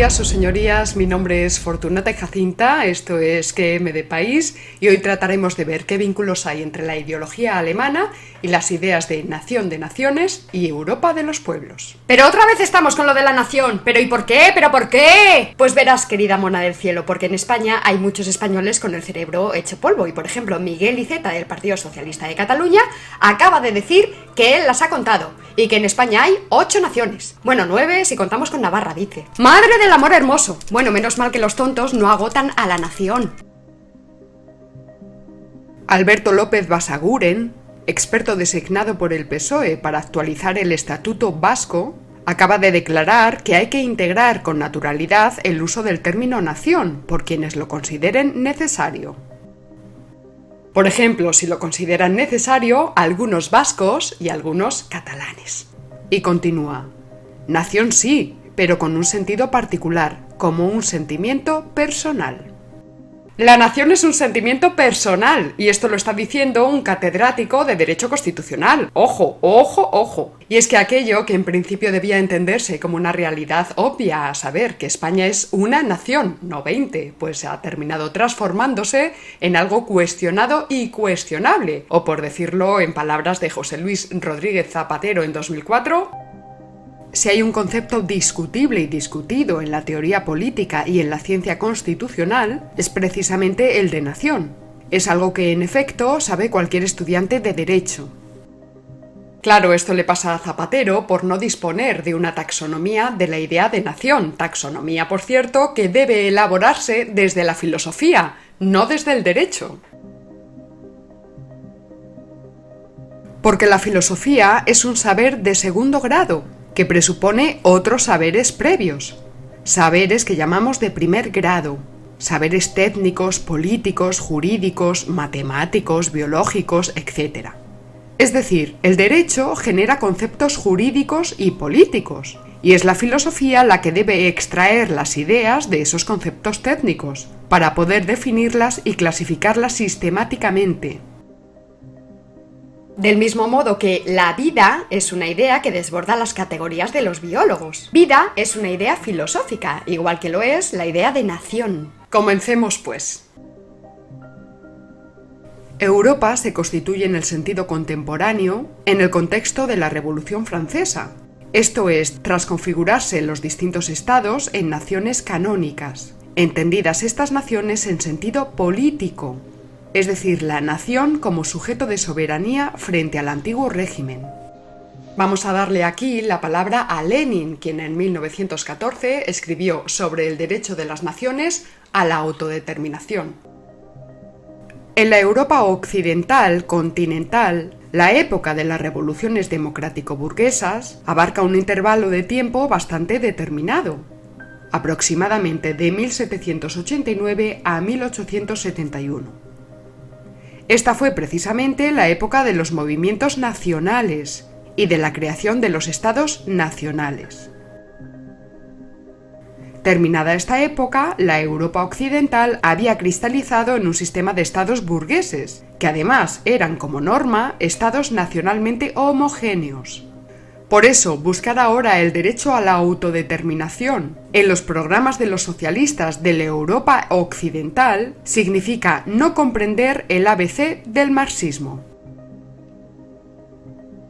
Días, sus señorías. Mi nombre es Fortunata Jacinta, esto es QM de País, y hoy trataremos de ver qué vínculos hay entre la ideología alemana y las ideas de nación de naciones y Europa de los pueblos. Pero otra vez estamos con lo de la nación. ¿Pero y por qué? ¿Pero por qué? Pues verás, querida mona del cielo, porque en España hay muchos españoles con el cerebro hecho polvo, y por ejemplo, Miguel Iceta del Partido Socialista de Cataluña acaba de decir que él las ha contado y que en España hay ocho naciones. Bueno, nueve si contamos con Navarra, dice. ¡Madre del amor hermoso! Bueno, menos mal que los tontos no agotan a la nación. Alberto López Basaguren, experto designado por el PSOE para actualizar el Estatuto Vasco, acaba de declarar que hay que integrar con naturalidad el uso del término nación por quienes lo consideren necesario. Por ejemplo, si lo consideran necesario algunos vascos y algunos catalanes. Y continúa. Nación sí, pero con un sentido particular, como un sentimiento personal. La nación es un sentimiento personal, y esto lo está diciendo un catedrático de Derecho Constitucional. Ojo, ojo, ojo. Y es que aquello que en principio debía entenderse como una realidad obvia, a saber que España es una nación, no 20, pues ha terminado transformándose en algo cuestionado y cuestionable, o por decirlo en palabras de José Luis Rodríguez Zapatero en 2004, si hay un concepto discutible y discutido en la teoría política y en la ciencia constitucional, es precisamente el de nación. Es algo que, en efecto, sabe cualquier estudiante de derecho. Claro, esto le pasa a Zapatero por no disponer de una taxonomía de la idea de nación, taxonomía, por cierto, que debe elaborarse desde la filosofía, no desde el derecho. Porque la filosofía es un saber de segundo grado, que presupone otros saberes previos, saberes que llamamos de primer grado, saberes técnicos, políticos, jurídicos, matemáticos, biológicos, etc. Es decir, el derecho genera conceptos jurídicos y políticos, y es la filosofía la que debe extraer las ideas de esos conceptos técnicos, para poder definirlas y clasificarlas sistemáticamente, del mismo modo que la vida es una idea que desborda las categorías de los biólogos. Vida es una idea filosófica, igual que lo es la idea de nación. Comencemos pues. Europa se constituye en el sentido contemporáneo en el contexto de la Revolución Francesa, esto es, tras configurarse los distintos estados en naciones canónicas, entendidas estas naciones en sentido político, es decir, la nación como sujeto de soberanía frente al antiguo régimen. Vamos a darle aquí la palabra a Lenin, quien en 1914 escribió sobre el derecho de las naciones a la autodeterminación. En la Europa occidental, continental, la época de las revoluciones democrático-burguesas abarca un intervalo de tiempo bastante determinado, aproximadamente de 1789 a 1871. Esta fue precisamente la época de los movimientos nacionales y de la creación de los estados nacionales. Terminada esta época, la Europa occidental había cristalizado en un sistema de estados burgueses, que además eran como norma estados nacionalmente homogéneos. Por eso, buscar ahora el derecho a la autodeterminación. En los programas de los socialistas de la Europa occidental significa no comprender el ABC del marxismo.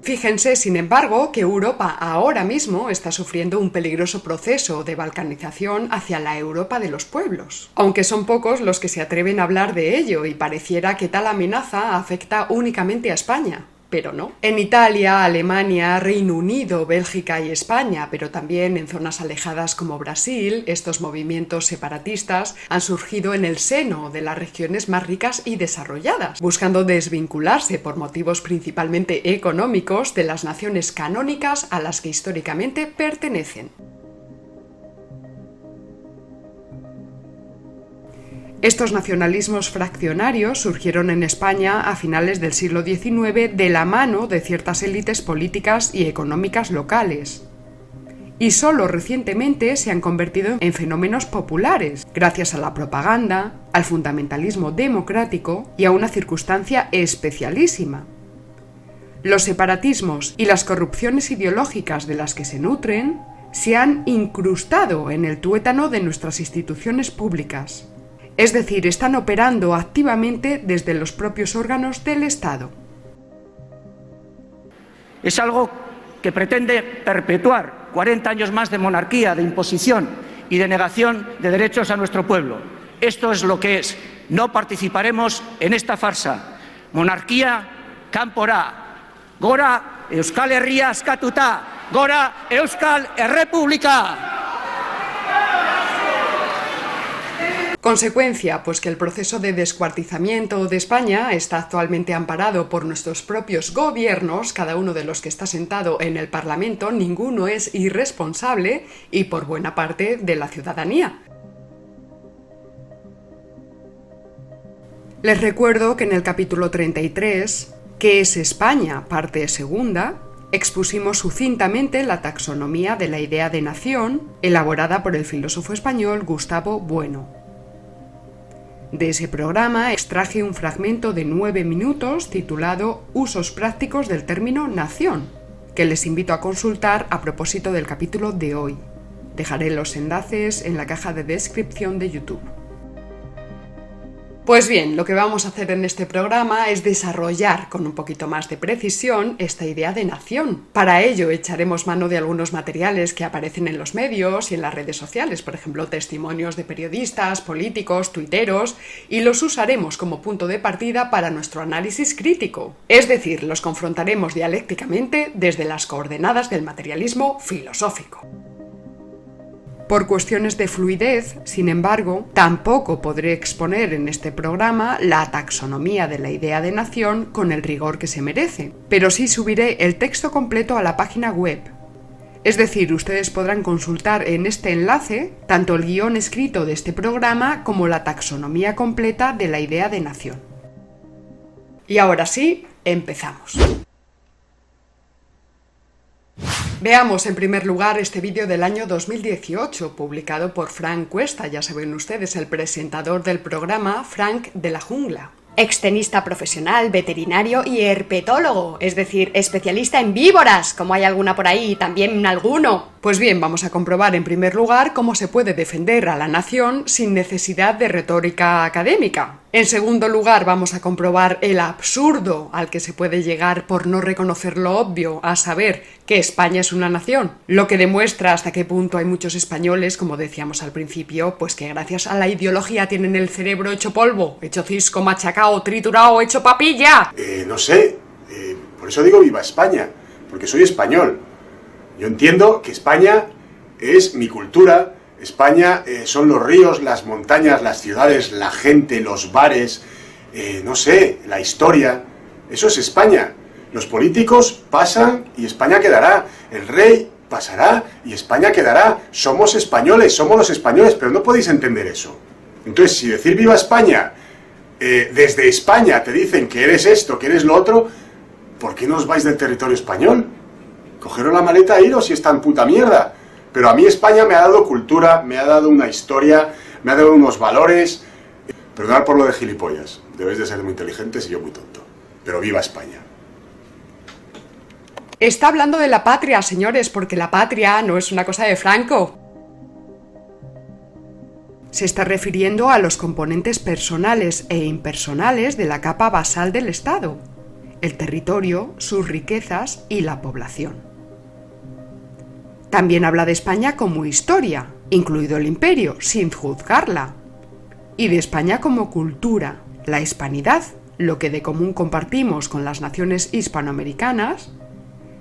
Fíjense, sin embargo, que Europa ahora mismo está sufriendo un peligroso proceso de balcanización hacia la Europa de los pueblos, aunque son pocos los que se atreven a hablar de ello y pareciera que tal amenaza afecta únicamente a España pero no. En Italia, Alemania, Reino Unido, Bélgica y España, pero también en zonas alejadas como Brasil, estos movimientos separatistas han surgido en el seno de las regiones más ricas y desarrolladas, buscando desvincularse por motivos principalmente económicos de las naciones canónicas a las que históricamente pertenecen. Estos nacionalismos fraccionarios surgieron en España a finales del siglo XIX de la mano de ciertas élites políticas y económicas locales. Y solo recientemente se han convertido en fenómenos populares, gracias a la propaganda, al fundamentalismo democrático y a una circunstancia especialísima. Los separatismos y las corrupciones ideológicas de las que se nutren se han incrustado en el tuétano de nuestras instituciones públicas. Es decir, están operando activamente desde los propios órganos del Estado. Es algo que pretende perpetuar 40 años más de monarquía, de imposición y de negación de derechos a nuestro pueblo. Esto es lo que es. No participaremos en esta farsa. Monarquía, campora. Gora, Euskal Herria askatuta. Gora, Euskal Errepublika. Consecuencia, pues que el proceso de descuartizamiento de España está actualmente amparado por nuestros propios gobiernos, cada uno de los que está sentado en el Parlamento, ninguno es irresponsable y por buena parte de la ciudadanía. Les recuerdo que en el capítulo 33, que es España, parte segunda, expusimos sucintamente la taxonomía de la idea de nación, elaborada por el filósofo español Gustavo Bueno. De ese programa extraje un fragmento de nueve minutos titulado Usos prácticos del término nación, que les invito a consultar a propósito del capítulo de hoy. Dejaré los enlaces en la caja de descripción de YouTube. Pues bien, lo que vamos a hacer en este programa es desarrollar con un poquito más de precisión esta idea de nación. Para ello echaremos mano de algunos materiales que aparecen en los medios y en las redes sociales, por ejemplo, testimonios de periodistas, políticos, tuiteros, y los usaremos como punto de partida para nuestro análisis crítico. Es decir, los confrontaremos dialécticamente desde las coordenadas del materialismo filosófico. Por cuestiones de fluidez, sin embargo, tampoco podré exponer en este programa la taxonomía de la idea de nación con el rigor que se merece, pero sí subiré el texto completo a la página web. Es decir, ustedes podrán consultar en este enlace tanto el guion escrito de este programa como la taxonomía completa de la idea de nación. Y ahora sí, empezamos. Veamos en primer lugar este vídeo del año 2018, publicado por Frank Cuesta, ya saben ustedes, el presentador del programa Frank de la Jungla. Extenista profesional, veterinario y herpetólogo, es decir, especialista en víboras, como hay alguna por ahí, también alguno. Pues bien, vamos a comprobar en primer lugar cómo se puede defender a la nación sin necesidad de retórica académica. En segundo lugar, vamos a comprobar el absurdo al que se puede llegar por no reconocer lo obvio, a saber que España es una nación, lo que demuestra hasta qué punto hay muchos españoles, como decíamos al principio, pues que gracias a la ideología tienen el cerebro hecho polvo, hecho cisco, machacao, triturado, hecho papilla. Eh, no sé, eh, por eso digo viva España, porque soy español. Yo entiendo que España es mi cultura, España eh, son los ríos, las montañas, las ciudades, la gente, los bares, eh, no sé, la historia. Eso es España. Los políticos pasan y España quedará. El rey pasará y España quedará. Somos españoles, somos los españoles, pero no podéis entender eso. Entonces, si decir viva España, eh, desde España te dicen que eres esto, que eres lo otro, ¿por qué no os vais del territorio español? Cogeros la maleta e iros si es tan puta mierda. Pero a mí España me ha dado cultura, me ha dado una historia, me ha dado unos valores. Perdonad por lo de gilipollas. Debéis de ser muy inteligentes y yo muy tonto. Pero viva España. Está hablando de la patria, señores, porque la patria no es una cosa de Franco. Se está refiriendo a los componentes personales e impersonales de la capa basal del Estado, el territorio, sus riquezas y la población. También habla de España como historia, incluido el imperio, sin juzgarla. Y de España como cultura, la hispanidad, lo que de común compartimos con las naciones hispanoamericanas,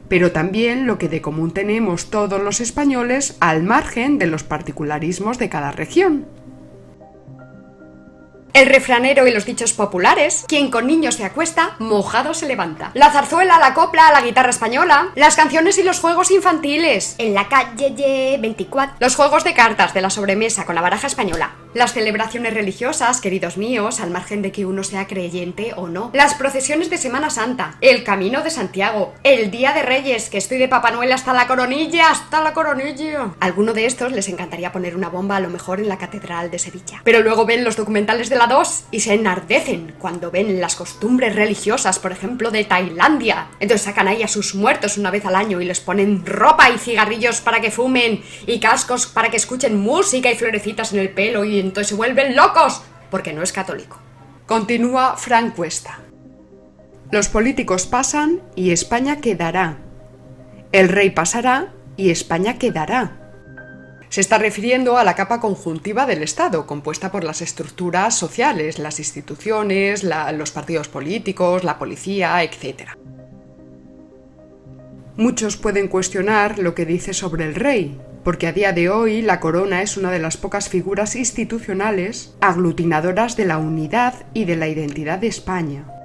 pero también lo que de común tenemos todos los españoles al margen de los particularismos de cada región. El refranero y los dichos populares, quien con niños se acuesta, mojado se levanta. La zarzuela, la copla, la guitarra española, las canciones y los juegos infantiles. En la calle 24. Los juegos de cartas de la sobremesa con la baraja española. Las celebraciones religiosas, queridos míos, al margen de que uno sea creyente o no. Las procesiones de Semana Santa. El Camino de Santiago. El Día de Reyes, que estoy de Papá Noel hasta la coronilla, hasta la coronilla. alguno de estos les encantaría poner una bomba a lo mejor en la Catedral de Sevilla. Pero luego ven los documentales de la 2 y se enardecen cuando ven las costumbres religiosas, por ejemplo, de Tailandia. Entonces sacan ahí a sus muertos una vez al año y les ponen ropa y cigarrillos para que fumen y cascos para que escuchen música y florecitas en el pelo y entonces se vuelven locos porque no es católico. Continúa Frank Cuesta. Los políticos pasan y España quedará. El rey pasará y España quedará. Se está refiriendo a la capa conjuntiva del Estado, compuesta por las estructuras sociales, las instituciones, los partidos políticos, la policía, etc. Muchos pueden cuestionar lo que dice sobre el rey, porque a día de hoy la corona es una de las pocas figuras institucionales aglutinadoras de la unidad y de la identidad de España.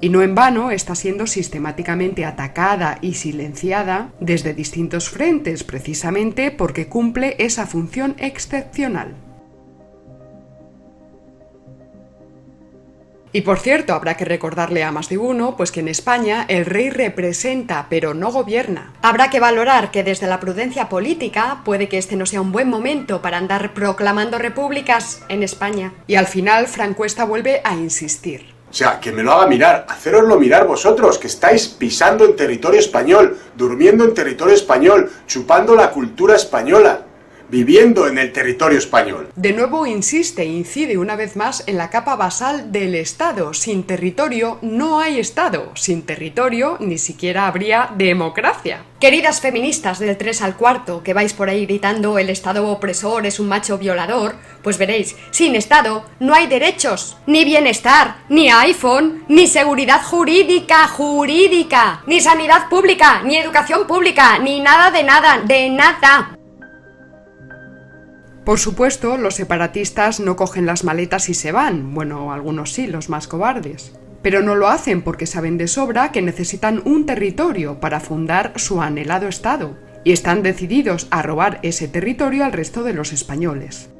Y no en vano está siendo sistemáticamente atacada y silenciada desde distintos frentes, precisamente porque cumple esa función excepcional. Y por cierto, habrá que recordarle a más de uno, pues que en España el rey representa, pero no gobierna. Habrá que valorar que desde la prudencia política puede que este no sea un buen momento para andar proclamando repúblicas en España. Y al final, Francuesta vuelve a insistir. O sea, que me lo haga mirar, haceroslo mirar vosotros, que estáis pisando en territorio español, durmiendo en territorio español, chupando la cultura española viviendo en el territorio español. De nuevo insiste e incide una vez más en la capa basal del Estado. Sin territorio no hay Estado. Sin territorio ni siquiera habría democracia. Queridas feministas del 3 al cuarto, que vais por ahí gritando el Estado opresor es un macho violador, pues veréis, sin Estado no hay derechos, ni bienestar, ni iPhone, ni seguridad jurídica, jurídica, ni sanidad pública, ni educación pública, ni nada de nada, de nada. Por supuesto, los separatistas no cogen las maletas y se van, bueno, algunos sí, los más cobardes. Pero no lo hacen porque saben de sobra que necesitan un territorio para fundar su anhelado Estado, y están decididos a robar ese territorio al resto de los españoles.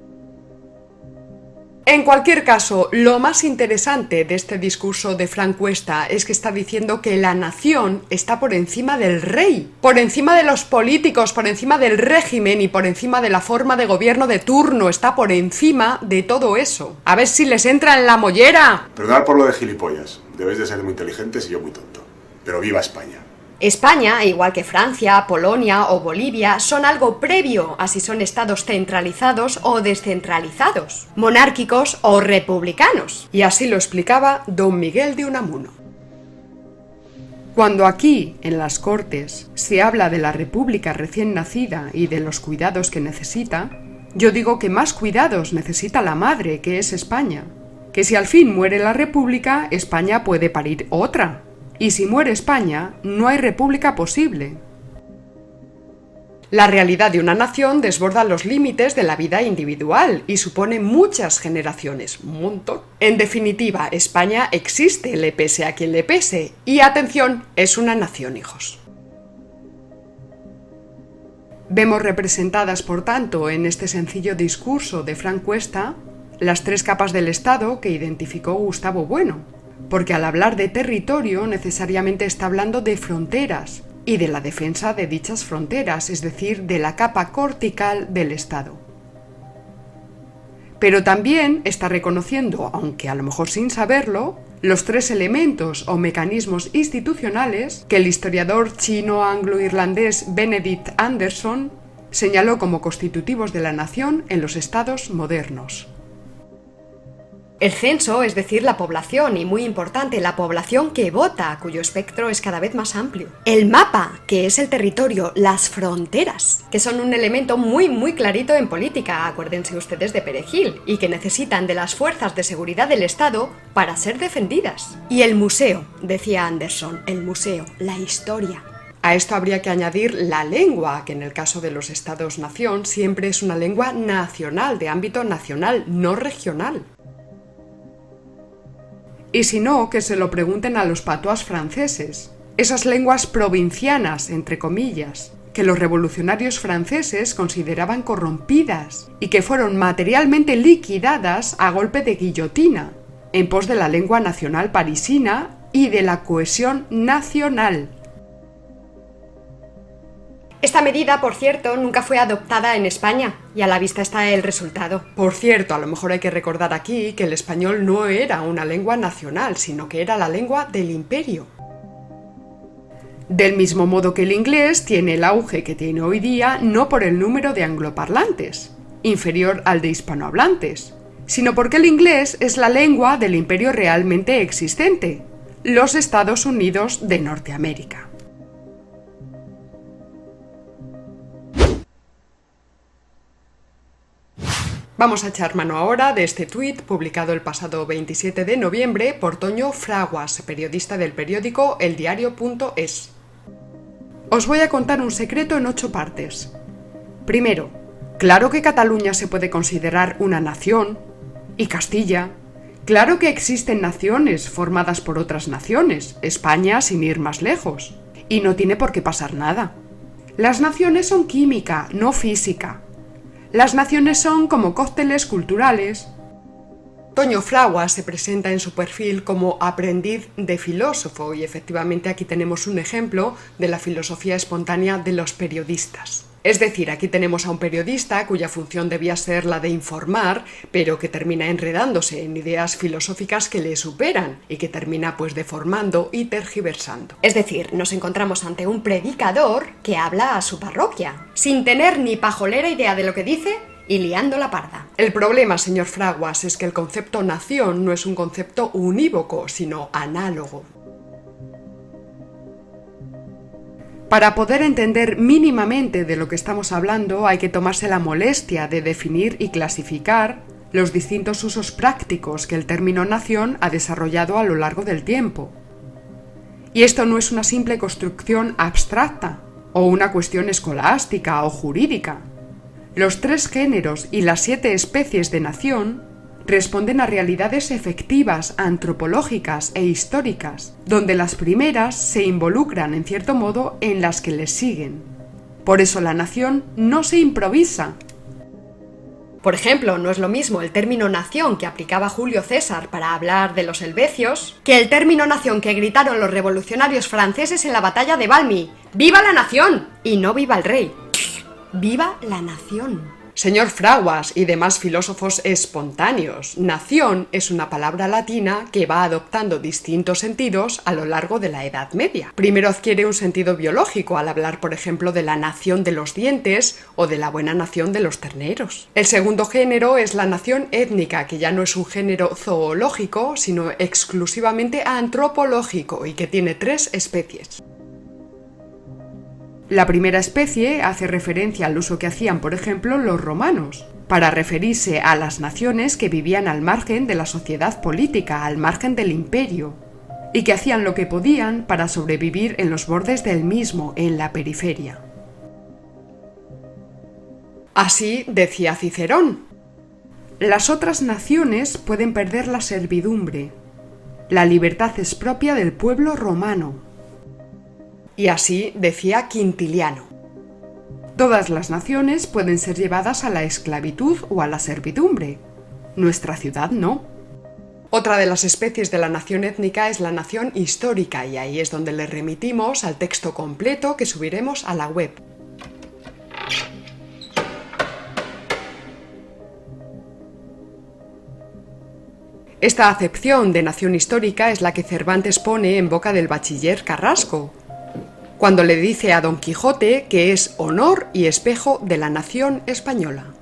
En cualquier caso, lo más interesante de este discurso de Frank Cuesta es que está diciendo que la nación está por encima del rey, por encima de los políticos, por encima del régimen y por encima de la forma de gobierno de turno, está por encima de todo eso. A ver si les entra en la mollera. Perdonad por lo de gilipollas. Debéis de ser muy inteligentes y yo muy tonto. Pero viva España. España, igual que Francia, Polonia o Bolivia, son algo previo a si son estados centralizados o descentralizados, monárquicos o republicanos. Y así lo explicaba don Miguel de Unamuno. Cuando aquí, en las Cortes, se habla de la República recién nacida y de los cuidados que necesita, yo digo que más cuidados necesita la madre, que es España. Que si al fin muere la República, España puede parir otra, y si muere España, no hay república posible. La realidad de una nación desborda los límites de la vida individual y supone muchas generaciones, un montón. En definitiva, España existe, le pese a quien le pese, y atención, es una nación, hijos. Vemos representadas, por tanto, en este sencillo discurso de Frank Cuesta, las tres capas del Estado que identificó Gustavo Bueno, porque al hablar de territorio necesariamente está hablando de fronteras y de la defensa de dichas fronteras, es decir, de la capa cortical del Estado. Pero también está reconociendo, aunque a lo mejor sin saberlo, los tres elementos o mecanismos institucionales que el historiador chino-anglo-irlandés Benedict Anderson señaló como constitutivos de la nación en los estados modernos. El censo, es decir, la población, y muy importante, la población que vota, cuyo espectro es cada vez más amplio. El mapa, que es el territorio, las fronteras, que son un elemento muy, muy clarito en política, acuérdense ustedes de Perejil, y que necesitan de las fuerzas de seguridad del Estado para ser defendidas. Y el museo, decía Anderson, el museo, la historia. A esto habría que añadir la lengua, que en el caso de los estados-nación siempre es una lengua nacional, de ámbito nacional, no regional. Y si no, que se lo pregunten a los patuas franceses, esas lenguas provincianas, entre comillas, que los revolucionarios franceses consideraban corrompidas y que fueron materialmente liquidadas a golpe de guillotina, en pos de la lengua nacional parisina y de la cohesión nacional. Esta medida, por cierto, nunca fue adoptada en España y a la vista está el resultado. Por cierto, a lo mejor hay que recordar aquí que el español no era una lengua nacional, sino que era la lengua del imperio. Del mismo modo que el inglés tiene el auge que tiene hoy día no por el número de angloparlantes, inferior al de hispanohablantes, sino porque el inglés es la lengua del imperio realmente existente, los Estados Unidos de Norteamérica. Vamos a echar mano ahora de este tuit publicado el pasado 27 de noviembre por Toño Fraguas, periodista del periódico eldiario.es. Os voy a contar un secreto en ocho partes. Primero, claro que Cataluña se puede considerar una nación, y Castilla. Claro que existen naciones formadas por otras naciones, España sin ir más lejos, y no tiene por qué pasar nada. Las naciones son química, no física. Las naciones son como cócteles culturales. Toño Fraguas se presenta en su perfil como aprendiz de filósofo y efectivamente aquí tenemos un ejemplo de la filosofía espontánea de los periodistas. Es decir, aquí tenemos a un periodista cuya función debía ser la de informar, pero que termina enredándose en ideas filosóficas que le superan y que termina pues deformando y tergiversando. Es decir, nos encontramos ante un predicador que habla a su parroquia, sin tener ni pajolera idea de lo que dice y liando la parda. El problema, señor Fraguas, es que el concepto nación no es un concepto unívoco, sino análogo. Para poder entender mínimamente de lo que estamos hablando hay que tomarse la molestia de definir y clasificar los distintos usos prácticos que el término nación ha desarrollado a lo largo del tiempo. Y esto no es una simple construcción abstracta o una cuestión escolástica o jurídica. Los tres géneros y las siete especies de nación responden a realidades efectivas, antropológicas e históricas, donde las primeras se involucran en cierto modo en las que les siguen. Por eso la nación no se improvisa. Por ejemplo, no es lo mismo el término nación que aplicaba Julio César para hablar de los helvecios que el término nación que gritaron los revolucionarios franceses en la batalla de Valmy. ¡Viva la nación! Y no viva el rey. ¡Viva la nación! Señor Fraguas y demás filósofos espontáneos, nación es una palabra latina que va adoptando distintos sentidos a lo largo de la Edad Media. Primero adquiere un sentido biológico al hablar, por ejemplo, de la nación de los dientes o de la buena nación de los terneros. El segundo género es la nación étnica, que ya no es un género zoológico, sino exclusivamente antropológico y que tiene tres especies. La primera especie hace referencia al uso que hacían, por ejemplo, los romanos, para referirse a las naciones que vivían al margen de la sociedad política, al margen del imperio, y que hacían lo que podían para sobrevivir en los bordes del mismo, en la periferia. Así decía Cicerón. Las otras naciones pueden perder la servidumbre. La libertad es propia del pueblo romano. Y así decía Quintiliano. Todas las naciones pueden ser llevadas a la esclavitud o a la servidumbre. Nuestra ciudad no. Otra de las especies de la nación étnica es la nación histórica y ahí es donde le remitimos al texto completo que subiremos a la web. Esta acepción de nación histórica es la que Cervantes pone en boca del bachiller Carrasco, cuando le dice a Don Quijote que es honor y espejo de la nación española.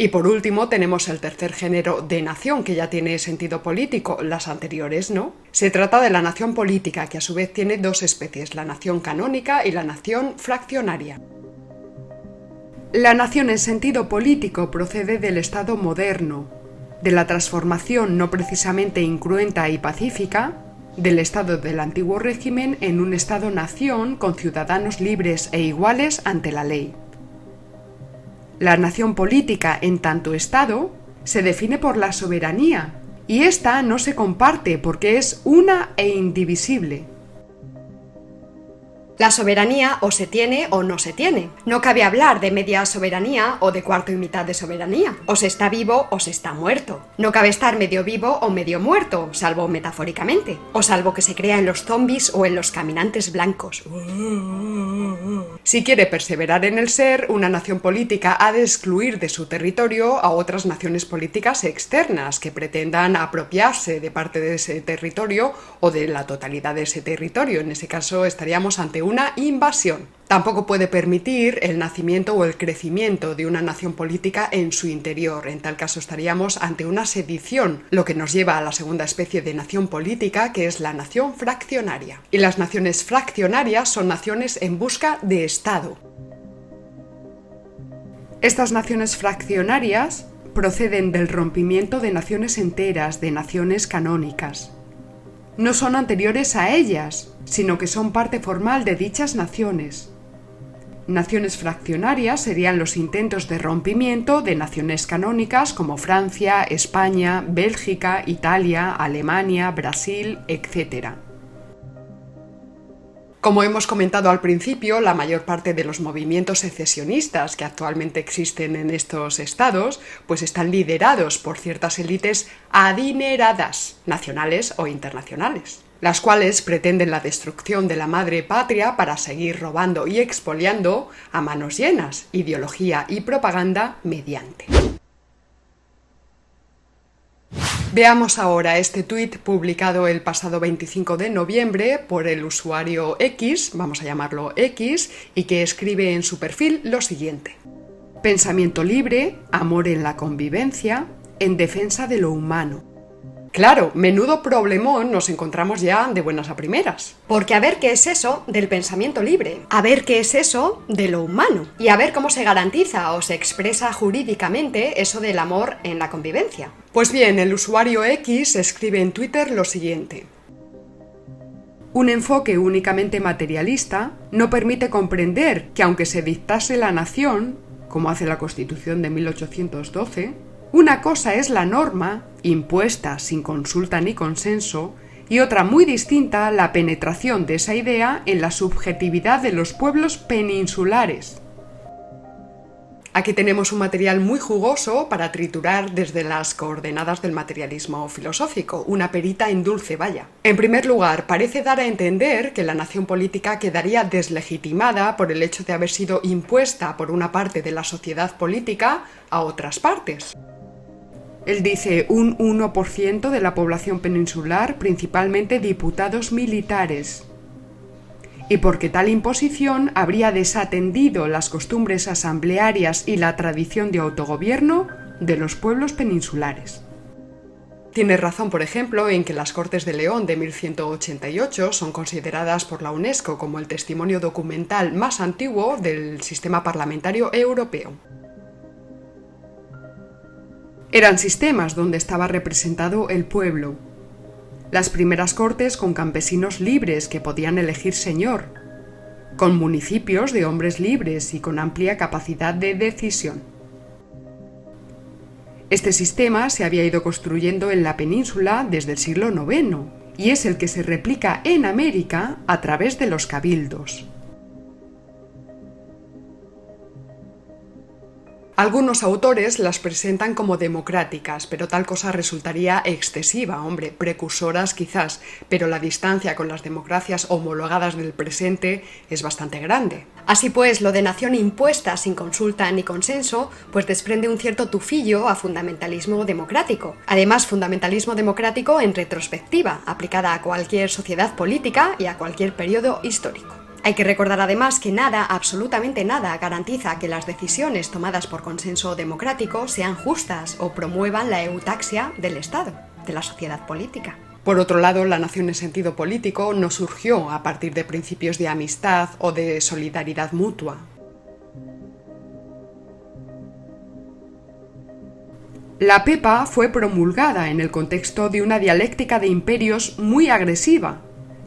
Y por último tenemos el tercer género de nación que ya tiene sentido político, las anteriores no. Se trata de la nación política que a su vez tiene dos especies, la nación canónica y la nación fraccionaria. La nación en sentido político procede del Estado moderno, de la transformación no precisamente incruenta y pacífica del Estado del antiguo régimen en un Estado-nación con ciudadanos libres e iguales ante la ley. La nación política en tanto Estado se define por la soberanía, y ésta no se comparte porque es una e indivisible. La soberanía o se tiene o no se tiene. No cabe hablar de media soberanía o de cuarto y mitad de soberanía. O se está vivo o se está muerto. No cabe estar medio vivo o medio muerto, salvo metafóricamente. O salvo que se crea en los zombies o en los caminantes blancos. Si quiere perseverar en el ser, una nación política ha de excluir de su territorio a otras naciones políticas externas que pretendan apropiarse de parte de ese territorio o de la totalidad de ese territorio. En ese caso estaríamos ante una invasión. Tampoco puede permitir el nacimiento o el crecimiento de una nación política en su interior. En tal caso estaríamos ante una sedición, lo que nos lleva a la segunda especie de nación política, que es la nación fraccionaria. Y las naciones fraccionarias son naciones en busca de Estado. Estas naciones fraccionarias proceden del rompimiento de naciones enteras, de naciones canónicas no son anteriores a ellas, sino que son parte formal de dichas naciones. Naciones fraccionarias serían los intentos de rompimiento de naciones canónicas como Francia, España, Bélgica, Italia, Alemania, Brasil, etc. Como hemos comentado al principio, la mayor parte de los movimientos secesionistas que actualmente existen en estos estados, pues están liderados por ciertas élites adineradas, nacionales o internacionales, las cuales pretenden la destrucción de la madre patria para seguir robando y expoliando a manos llenas, ideología y propaganda mediante. Veamos ahora este tuit publicado el pasado 25 de noviembre por el usuario X, vamos a llamarlo X, y que escribe en su perfil lo siguiente. Pensamiento libre, amor en la convivencia, en defensa de lo humano. Claro, menudo problemón nos encontramos ya de buenas a primeras. Porque a ver qué es eso del pensamiento libre, a ver qué es eso de lo humano, y a ver cómo se garantiza o se expresa jurídicamente eso del amor en la convivencia. Pues bien, el usuario X escribe en Twitter lo siguiente. Un enfoque únicamente materialista no permite comprender que aunque se dictase la nación, como hace la Constitución de 1812, una cosa es la norma, impuesta sin consulta ni consenso, y otra muy distinta la penetración de esa idea en la subjetividad de los pueblos peninsulares. Aquí tenemos un material muy jugoso para triturar desde las coordenadas del materialismo filosófico, una perita en dulce vaya. En primer lugar, parece dar a entender que la nación política quedaría deslegitimada por el hecho de haber sido impuesta por una parte de la sociedad política a otras partes. Él dice un 1% de la población peninsular, principalmente diputados militares. Y porque tal imposición habría desatendido las costumbres asamblearias y la tradición de autogobierno de los pueblos peninsulares. Tiene razón, por ejemplo, en que las Cortes de León de 1188 son consideradas por la UNESCO como el testimonio documental más antiguo del sistema parlamentario europeo. Eran sistemas donde estaba representado el pueblo. Las primeras cortes con campesinos libres que podían elegir señor, con municipios de hombres libres y con amplia capacidad de decisión. Este sistema se había ido construyendo en la península desde el siglo IX y es el que se replica en América a través de los cabildos. Algunos autores las presentan como democráticas, pero tal cosa resultaría excesiva, hombre, precursoras quizás, pero la distancia con las democracias homologadas del presente es bastante grande. Así pues, lo de nación impuesta sin consulta ni consenso, pues desprende un cierto tufillo a fundamentalismo democrático. Además, fundamentalismo democrático en retrospectiva, aplicada a cualquier sociedad política y a cualquier periodo histórico. Hay que recordar además que nada, absolutamente nada, garantiza que las decisiones tomadas por consenso democrático sean justas o promuevan la eutaxia del Estado, de la sociedad política. Por otro lado, la nación en sentido político no surgió a partir de principios de amistad o de solidaridad mutua. La PEPA fue promulgada en el contexto de una dialéctica de imperios muy agresiva,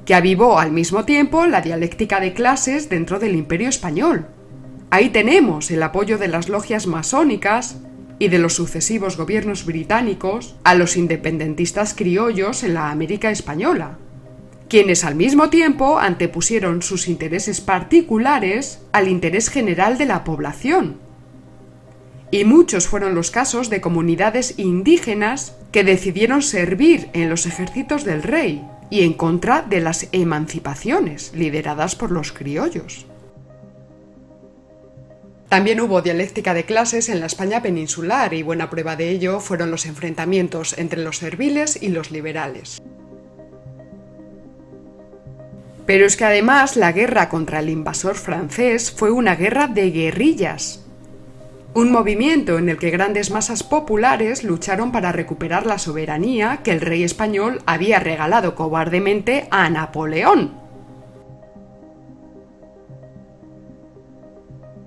que avivó al mismo tiempo la dialéctica de clases dentro del imperio español. Ahí tenemos el apoyo de las logias masónicas y de los sucesivos gobiernos británicos a los independentistas criollos en la América española. quienes al mismo tiempo antepusieron sus intereses particulares al interés general de la población. Y muchos fueron los casos de comunidades indígenas que decidieron servir en los ejércitos del rey y en contra de las emancipaciones lideradas por los criollos. También hubo dialéctica de clases en la España peninsular y buena prueba de ello fueron los enfrentamientos entre los serviles y los liberales. Pero es que además la guerra contra el invasor francés fue una guerra de guerrillas. Un movimiento en el que grandes masas populares lucharon para recuperar la soberanía que el rey español había regalado cobardemente a Napoleón.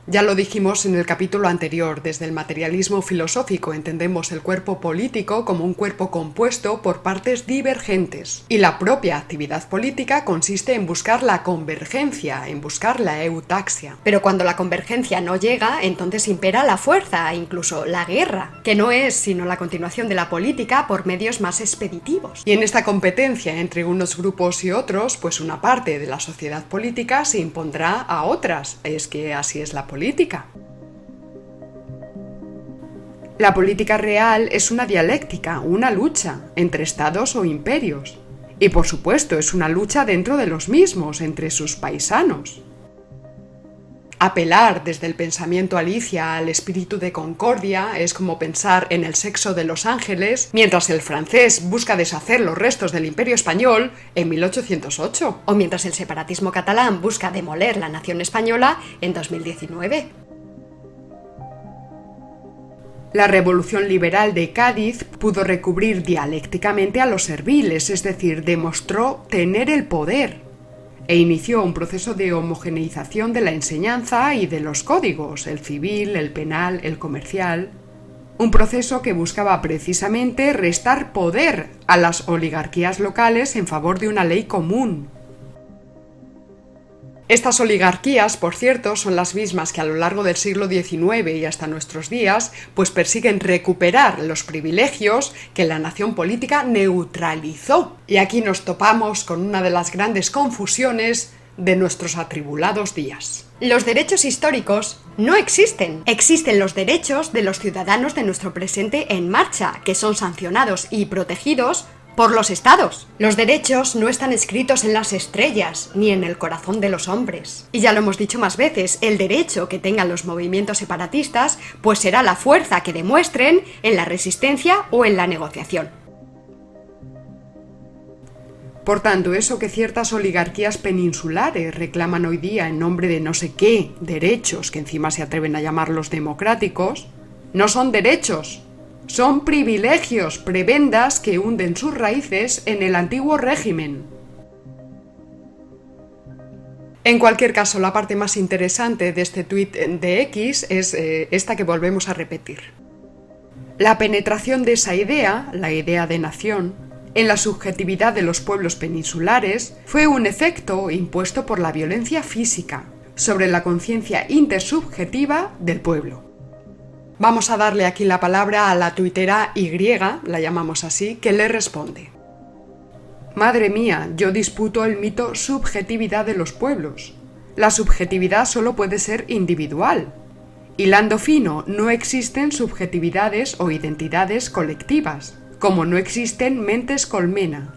Ya lo dijimos en el capítulo anterior, desde el materialismo filosófico entendemos el cuerpo político como un cuerpo compuesto por partes divergentes, y la propia actividad política consiste en buscar la convergencia, en buscar la eutaxia. Pero cuando la convergencia no llega, entonces impera la fuerza, incluso la guerra, que no es sino la continuación de la política por medios más expeditivos. Y en esta competencia entre unos grupos y otros, pues una parte de la sociedad política se impondrá a otras, es que así es la política La política real es una dialéctica, una lucha entre estados o imperios. Y por supuesto es una lucha dentro de los mismos, entre sus paisanos. Apelar desde el pensamiento alicia al espíritu de concordia es como pensar en el sexo de los ángeles, mientras el francés busca deshacer los restos del imperio español en 1808. O mientras el separatismo catalán busca demoler la nación española en 2019. La revolución liberal de Cádiz pudo recubrir dialécticamente a los serviles, es decir, demostró tener el poder, e inició un proceso de homogeneización de la enseñanza y de los códigos, el civil, el penal, el comercial, un proceso que buscaba precisamente restar poder a las oligarquías locales en favor de una ley común, estas oligarquías, por cierto, son las mismas que a lo largo del siglo XIX y hasta nuestros días, pues persiguen recuperar los privilegios que la nación política neutralizó. Y aquí nos topamos con una de las grandes confusiones de nuestros atribulados días. Los derechos históricos no existen. Existen los derechos de los ciudadanos de nuestro presente en marcha, que son sancionados y protegidos por los estados. Los derechos no están escritos en las estrellas ni en el corazón de los hombres. Y ya lo hemos dicho más veces, el derecho que tengan los movimientos separatistas pues será la fuerza que demuestren en la resistencia o en la negociación. Por tanto, eso que ciertas oligarquías peninsulares reclaman hoy día en nombre de no sé qué derechos, que encima se atreven a llamarlos democráticos, no son derechos, son privilegios, prebendas que hunden sus raíces en el antiguo régimen. En cualquier caso, la parte más interesante de este tuit de X es eh, esta que volvemos a repetir. La penetración de esa idea, la idea de nación, en la subjetividad de los pueblos peninsulares fue un efecto impuesto por la violencia física sobre la conciencia intersubjetiva del pueblo. Vamos a darle aquí la palabra a la tuitera Y, la llamamos así, que le responde. Madre mía, yo disputo el mito subjetividad de los pueblos. La subjetividad solo puede ser individual. Hilando fino, no existen subjetividades o identidades colectivas, como no existen mentes colmena,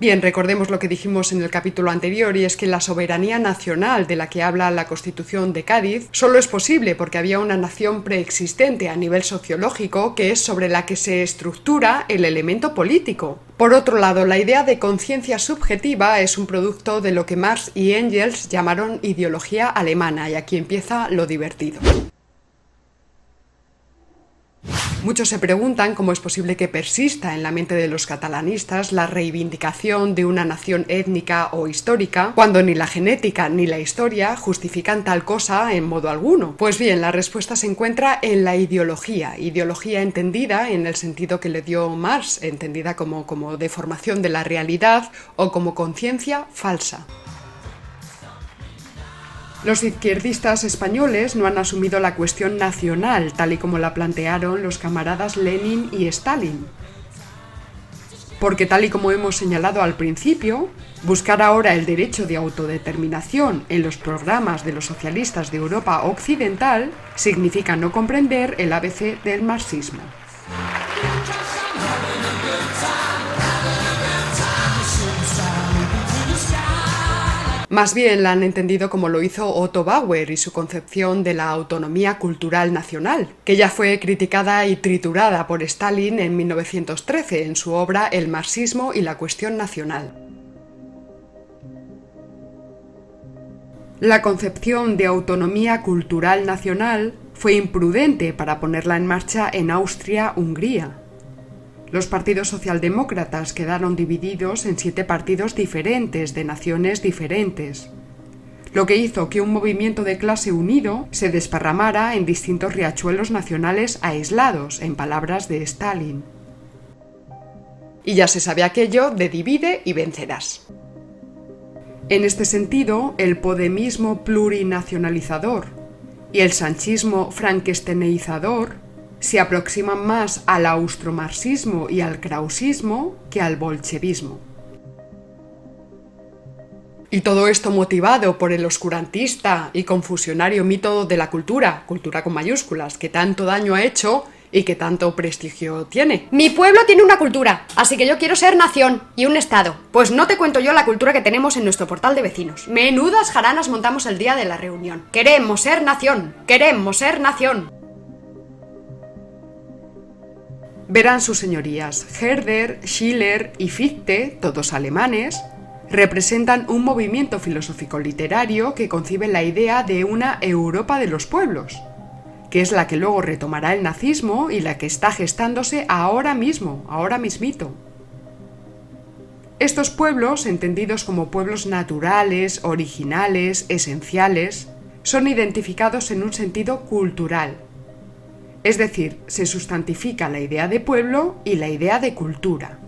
Bien, recordemos lo que dijimos en el capítulo anterior y es que la soberanía nacional de la que habla la Constitución de Cádiz solo es posible porque había una nación preexistente a nivel sociológico que es sobre la que se estructura el elemento político. Por otro lado, la idea de conciencia subjetiva es un producto de lo que Marx y Engels llamaron ideología alemana y aquí empieza lo divertido. Muchos se preguntan cómo es posible que persista en la mente de los catalanistas la reivindicación de una nación étnica o histórica, cuando ni la genética ni la historia justifican tal cosa en modo alguno. Pues bien, la respuesta se encuentra en la ideología, ideología entendida en el sentido que le dio Marx, entendida como, como deformación de la realidad o como conciencia falsa. Los izquierdistas españoles no han asumido la cuestión nacional tal y como la plantearon los camaradas Lenin y Stalin. porque tal y como hemos señalado al principio, buscar ahora el derecho de autodeterminación en los programas de los socialistas de Europa Occidental significa no comprender el ABC del marxismo. Más bien la han entendido como lo hizo Otto Bauer y su concepción de la autonomía cultural nacional, que ya fue criticada y triturada por Stalin en 1913 en su obra El marxismo y la cuestión nacional. La concepción de autonomía cultural nacional fue imprudente para ponerla en marcha en Austria-Hungría, los partidos socialdemócratas quedaron divididos en siete partidos diferentes de naciones diferentes, lo que hizo que un movimiento de clase unido se desparramara en distintos riachuelos nacionales aislados, en palabras de Stalin. Y ya se sabe aquello de divide y vencerás. En este sentido, el podemismo plurinacionalizador y el sanchismo frankensteinizador se aproximan más al austromarxismo y al krausismo que al bolchevismo. Y todo esto motivado por el oscurantista y confusionario mito de la cultura, cultura con mayúsculas, que tanto daño ha hecho y que tanto prestigio tiene. Mi pueblo tiene una cultura, así que yo quiero ser nación y un estado. Pues no te cuento yo la cultura que tenemos en nuestro portal de vecinos. Menudas jaranas montamos el día de la reunión. Queremos ser nación, queremos ser nación. Verán sus señorías, Herder, Schiller y Fichte, todos alemanes, representan un movimiento filosófico literario que concibe la idea de una Europa de los pueblos, que es la que luego retomará el nazismo y la que está gestándose ahora mismo, ahora mismito. Estos pueblos, entendidos como pueblos naturales, originales, esenciales, son identificados en un sentido cultural, es decir, se sustantifica la idea de pueblo y la idea de cultura.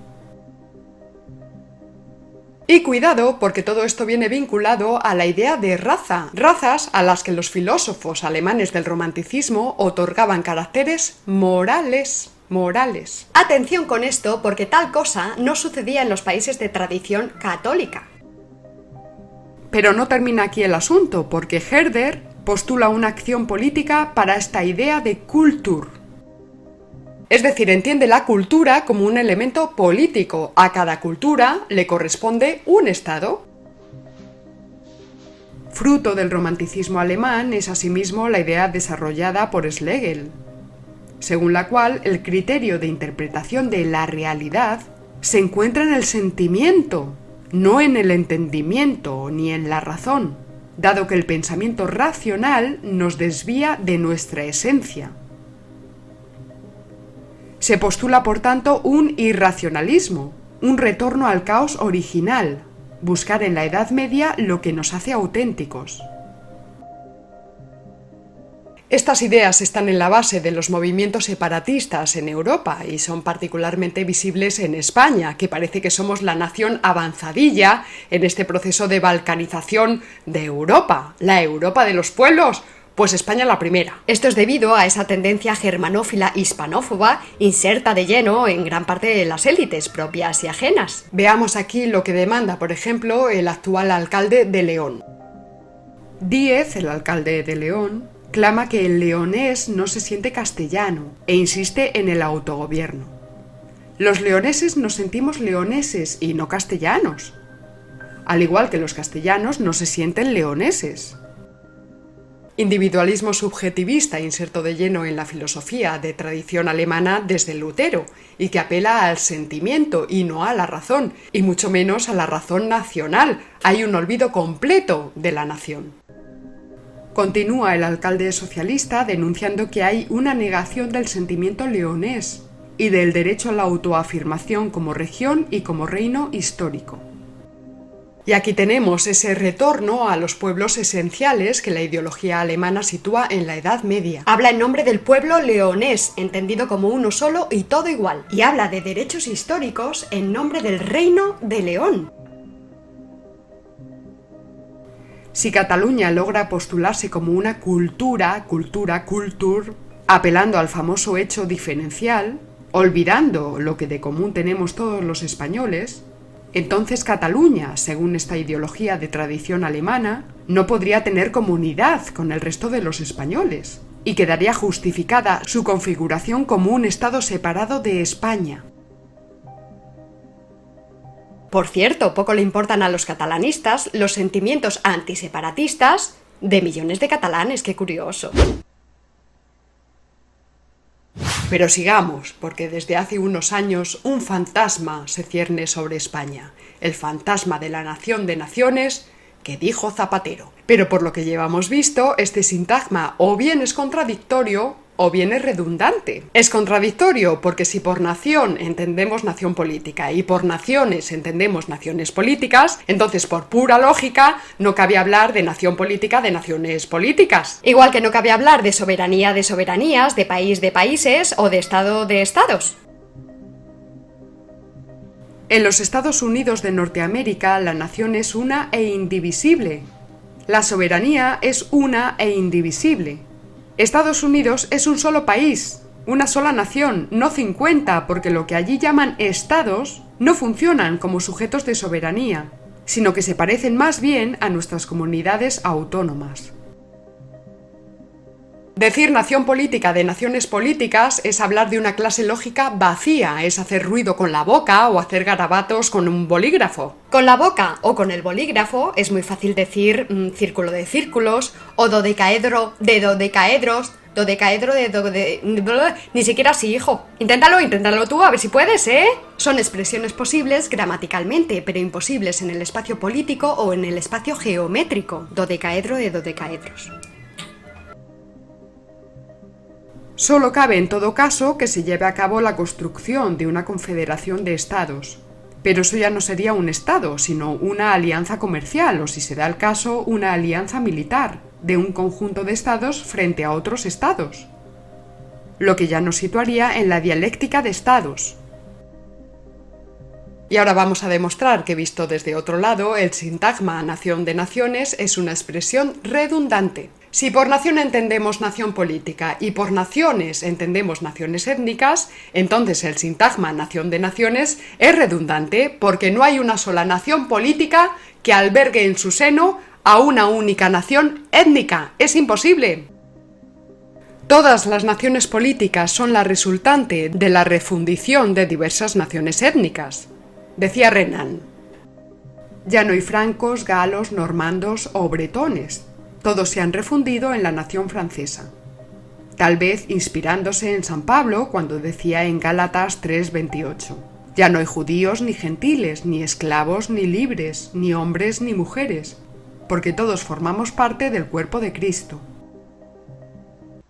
Y cuidado, porque todo esto viene vinculado a la idea de raza, razas a las que los filósofos alemanes del romanticismo otorgaban caracteres morales. Morales. Atención con esto, porque tal cosa no sucedía en los países de tradición católica. Pero no termina aquí el asunto, porque Herder postula una acción política para esta idea de cultur. Es decir, entiende la cultura como un elemento político. A cada cultura le corresponde un Estado. Fruto del romanticismo alemán es asimismo la idea desarrollada por Schlegel, según la cual el criterio de interpretación de la realidad se encuentra en el sentimiento, no en el entendimiento ni en la razón dado que el pensamiento racional nos desvía de nuestra esencia. Se postula, por tanto, un irracionalismo, un retorno al caos original, buscar en la Edad Media lo que nos hace auténticos. Estas ideas están en la base de los movimientos separatistas en Europa y son particularmente visibles en España, que parece que somos la nación avanzadilla en este proceso de balcanización de Europa, la Europa de los pueblos, pues España la primera. Esto es debido a esa tendencia germanófila hispanófoba inserta de lleno en gran parte de las élites propias y ajenas. Veamos aquí lo que demanda, por ejemplo, el actual alcalde de León. Díez, el alcalde de León, clama que el leonés no se siente castellano e insiste en el autogobierno. Los leoneses nos sentimos leoneses y no castellanos, al igual que los castellanos no se sienten leoneses. Individualismo subjetivista inserto de lleno en la filosofía de tradición alemana desde Lutero y que apela al sentimiento y no a la razón, y mucho menos a la razón nacional. Hay un olvido completo de la nación. Continúa el alcalde socialista denunciando que hay una negación del sentimiento leonés y del derecho a la autoafirmación como región y como reino histórico. Y aquí tenemos ese retorno a los pueblos esenciales que la ideología alemana sitúa en la Edad Media. Habla en nombre del pueblo leonés, entendido como uno solo y todo igual. Y habla de derechos históricos en nombre del reino de León, Si Cataluña logra postularse como una cultura, cultura, cultur, apelando al famoso hecho diferencial, olvidando lo que de común tenemos todos los españoles, entonces Cataluña, según esta ideología de tradición alemana, no podría tener comunidad con el resto de los españoles, y quedaría justificada su configuración como un Estado separado de España. Por cierto, poco le importan a los catalanistas los sentimientos antiseparatistas de millones de catalanes, qué curioso. Pero sigamos, porque desde hace unos años un fantasma se cierne sobre España, el fantasma de la nación de naciones que dijo Zapatero. Pero por lo que llevamos visto, este sintagma o bien es contradictorio o bien es redundante. Es contradictorio porque si por nación entendemos nación política y por naciones entendemos naciones políticas, entonces por pura lógica no cabe hablar de nación política de naciones políticas. Igual que no cabe hablar de soberanía de soberanías, de país de países o de estado de estados. En los Estados Unidos de Norteamérica la nación es una e indivisible. La soberanía es una e indivisible. Estados Unidos es un solo país, una sola nación, no 50, porque lo que allí llaman estados no funcionan como sujetos de soberanía, sino que se parecen más bien a nuestras comunidades autónomas. Decir nación política de naciones políticas es hablar de una clase lógica vacía, es hacer ruido con la boca o hacer garabatos con un bolígrafo. Con la boca o con el bolígrafo es muy fácil decir mm, círculo de círculos o dodecaedro de dodecaedros, dodecaedro de dode... Ni siquiera así, hijo. Inténtalo, inténtalo tú, a ver si puedes, ¿eh? Son expresiones posibles gramaticalmente, pero imposibles en el espacio político o en el espacio geométrico. Dodecaedro de dodecaedros. Solo cabe en todo caso que se lleve a cabo la construcción de una confederación de estados. Pero eso ya no sería un estado, sino una alianza comercial o, si se da el caso, una alianza militar de un conjunto de estados frente a otros estados. Lo que ya nos situaría en la dialéctica de estados. Y ahora vamos a demostrar que visto desde otro lado, el sintagma nación de naciones es una expresión redundante. Si por nación entendemos nación política y por naciones entendemos naciones étnicas, entonces el sintagma nación de naciones es redundante porque no hay una sola nación política que albergue en su seno a una única nación étnica. Es imposible. Todas las naciones políticas son la resultante de la refundición de diversas naciones étnicas. Decía Renan. Ya no hay francos, galos, normandos o bretones todos se han refundido en la nación francesa. Tal vez inspirándose en San Pablo cuando decía en Gálatas 3:28, ya no hay judíos ni gentiles, ni esclavos ni libres, ni hombres ni mujeres, porque todos formamos parte del cuerpo de Cristo.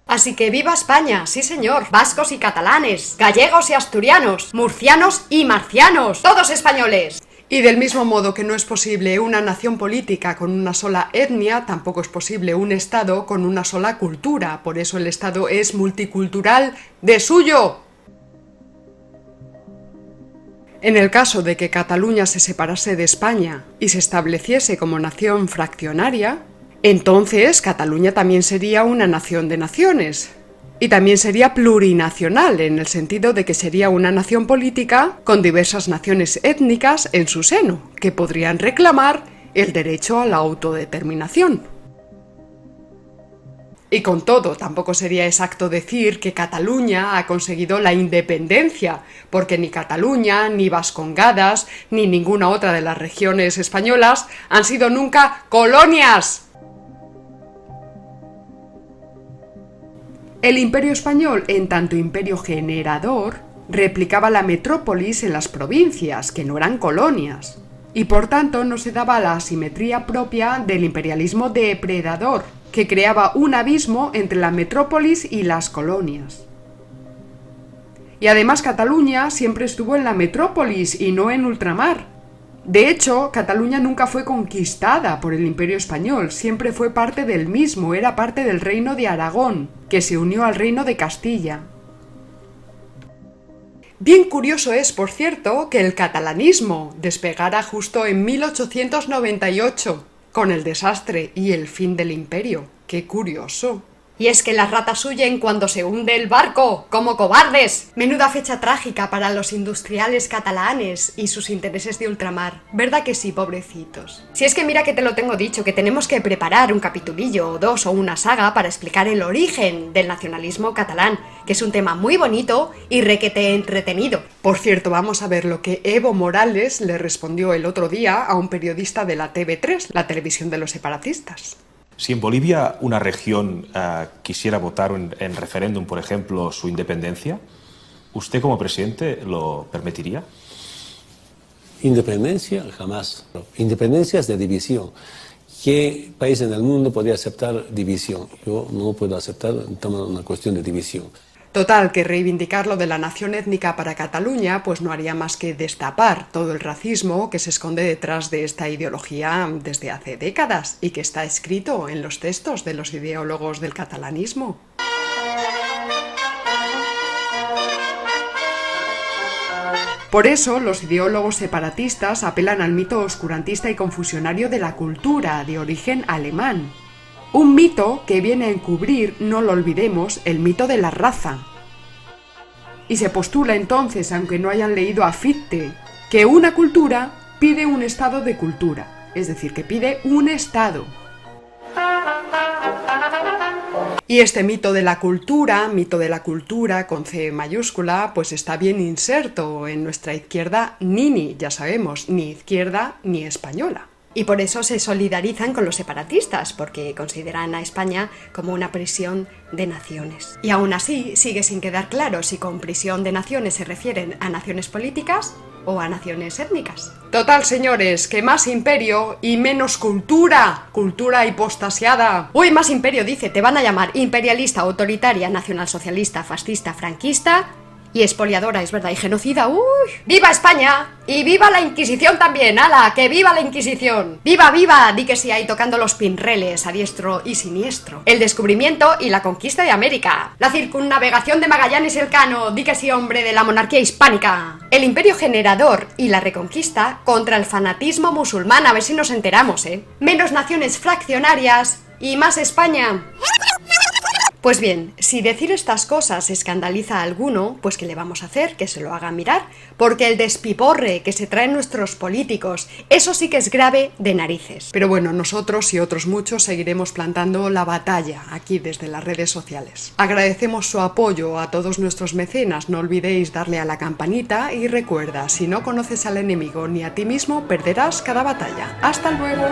Así que viva España, sí señor, vascos y catalanes, gallegos y asturianos, murcianos y marcianos, todos españoles. Y del mismo modo que no es posible una nación política con una sola etnia, tampoco es posible un Estado con una sola cultura. Por eso el Estado es multicultural de suyo. En el caso de que Cataluña se separase de España y se estableciese como nación fraccionaria, entonces Cataluña también sería una nación de naciones, y también sería plurinacional, en el sentido de que sería una nación política con diversas naciones étnicas en su seno, que podrían reclamar el derecho a la autodeterminación. Y con todo, tampoco sería exacto decir que Cataluña ha conseguido la independencia, porque ni Cataluña, ni Vascongadas, ni ninguna otra de las regiones españolas han sido nunca colonias. El imperio español, en tanto imperio generador, replicaba la metrópolis en las provincias, que no eran colonias, y por tanto no se daba la asimetría propia del imperialismo depredador, que creaba un abismo entre la metrópolis y las colonias. Y además Cataluña siempre estuvo en la metrópolis y no en ultramar, de hecho, Cataluña nunca fue conquistada por el Imperio español, siempre fue parte del mismo, era parte del reino de Aragón, que se unió al reino de Castilla. Bien curioso es, por cierto, que el catalanismo despegara justo en 1898, con el desastre y el fin del imperio. ¡Qué curioso! Y es que las ratas huyen cuando se hunde el barco, como cobardes. Menuda fecha trágica para los industriales catalanes y sus intereses de ultramar. ¿Verdad que sí, pobrecitos? Si es que mira que te lo tengo dicho, que tenemos que preparar un capitulillo o dos o una saga para explicar el origen del nacionalismo catalán, que es un tema muy bonito y requete entretenido. Por cierto, vamos a ver lo que Evo Morales le respondió el otro día a un periodista de la TV3, la televisión de los separatistas. Si en Bolivia una región uh, quisiera votar en, en referéndum, por ejemplo, su independencia, ¿usted como presidente lo permitiría? Independencia, jamás. Independencia es de división. ¿Qué país en el mundo podría aceptar división? Yo no puedo aceptar una cuestión de división. Total, que reivindicar lo de la nación étnica para Cataluña pues no haría más que destapar todo el racismo que se esconde detrás de esta ideología desde hace décadas y que está escrito en los textos de los ideólogos del catalanismo. Por eso, los ideólogos separatistas apelan al mito oscurantista y confusionario de la cultura de origen alemán, un mito que viene a encubrir, no lo olvidemos, el mito de la raza. Y se postula entonces, aunque no hayan leído a Fichte, que una cultura pide un estado de cultura, es decir, que pide un estado. Y este mito de la cultura, mito de la cultura con C mayúscula, pues está bien inserto en nuestra izquierda nini, ya sabemos, ni izquierda ni española. Y por eso se solidarizan con los separatistas, porque consideran a España como una prisión de naciones. Y aún así sigue sin quedar claro si con prisión de naciones se refieren a naciones políticas o a naciones étnicas. Total, señores, que más imperio y menos cultura. Cultura hipostasiada. Uy, más imperio, dice, te van a llamar imperialista, autoritaria, nacionalsocialista, fascista, franquista y expoliadora, es verdad, y genocida. ¡Uy! ¡Viva España! ¡Y viva la Inquisición también! ¡Hala! ¡Que viva la Inquisición! ¡Viva, viva! Di que sí ahí tocando los pinreles a diestro y siniestro. El descubrimiento y la conquista de América. La circunnavegación de Magallanes Elcano. Di que sí, hombre de la monarquía hispánica. El imperio generador y la reconquista contra el fanatismo musulmán. A ver si nos enteramos, ¿eh? Menos naciones fraccionarias y más España. Pues bien, si decir estas cosas escandaliza a alguno, pues ¿qué le vamos a hacer? Que se lo haga mirar, porque el despiporre que se traen nuestros políticos, eso sí que es grave de narices. Pero bueno, nosotros y otros muchos seguiremos plantando la batalla aquí desde las redes sociales. Agradecemos su apoyo a todos nuestros mecenas, no olvidéis darle a la campanita y recuerda, si no conoces al enemigo ni a ti mismo, perderás cada batalla. ¡Hasta luego!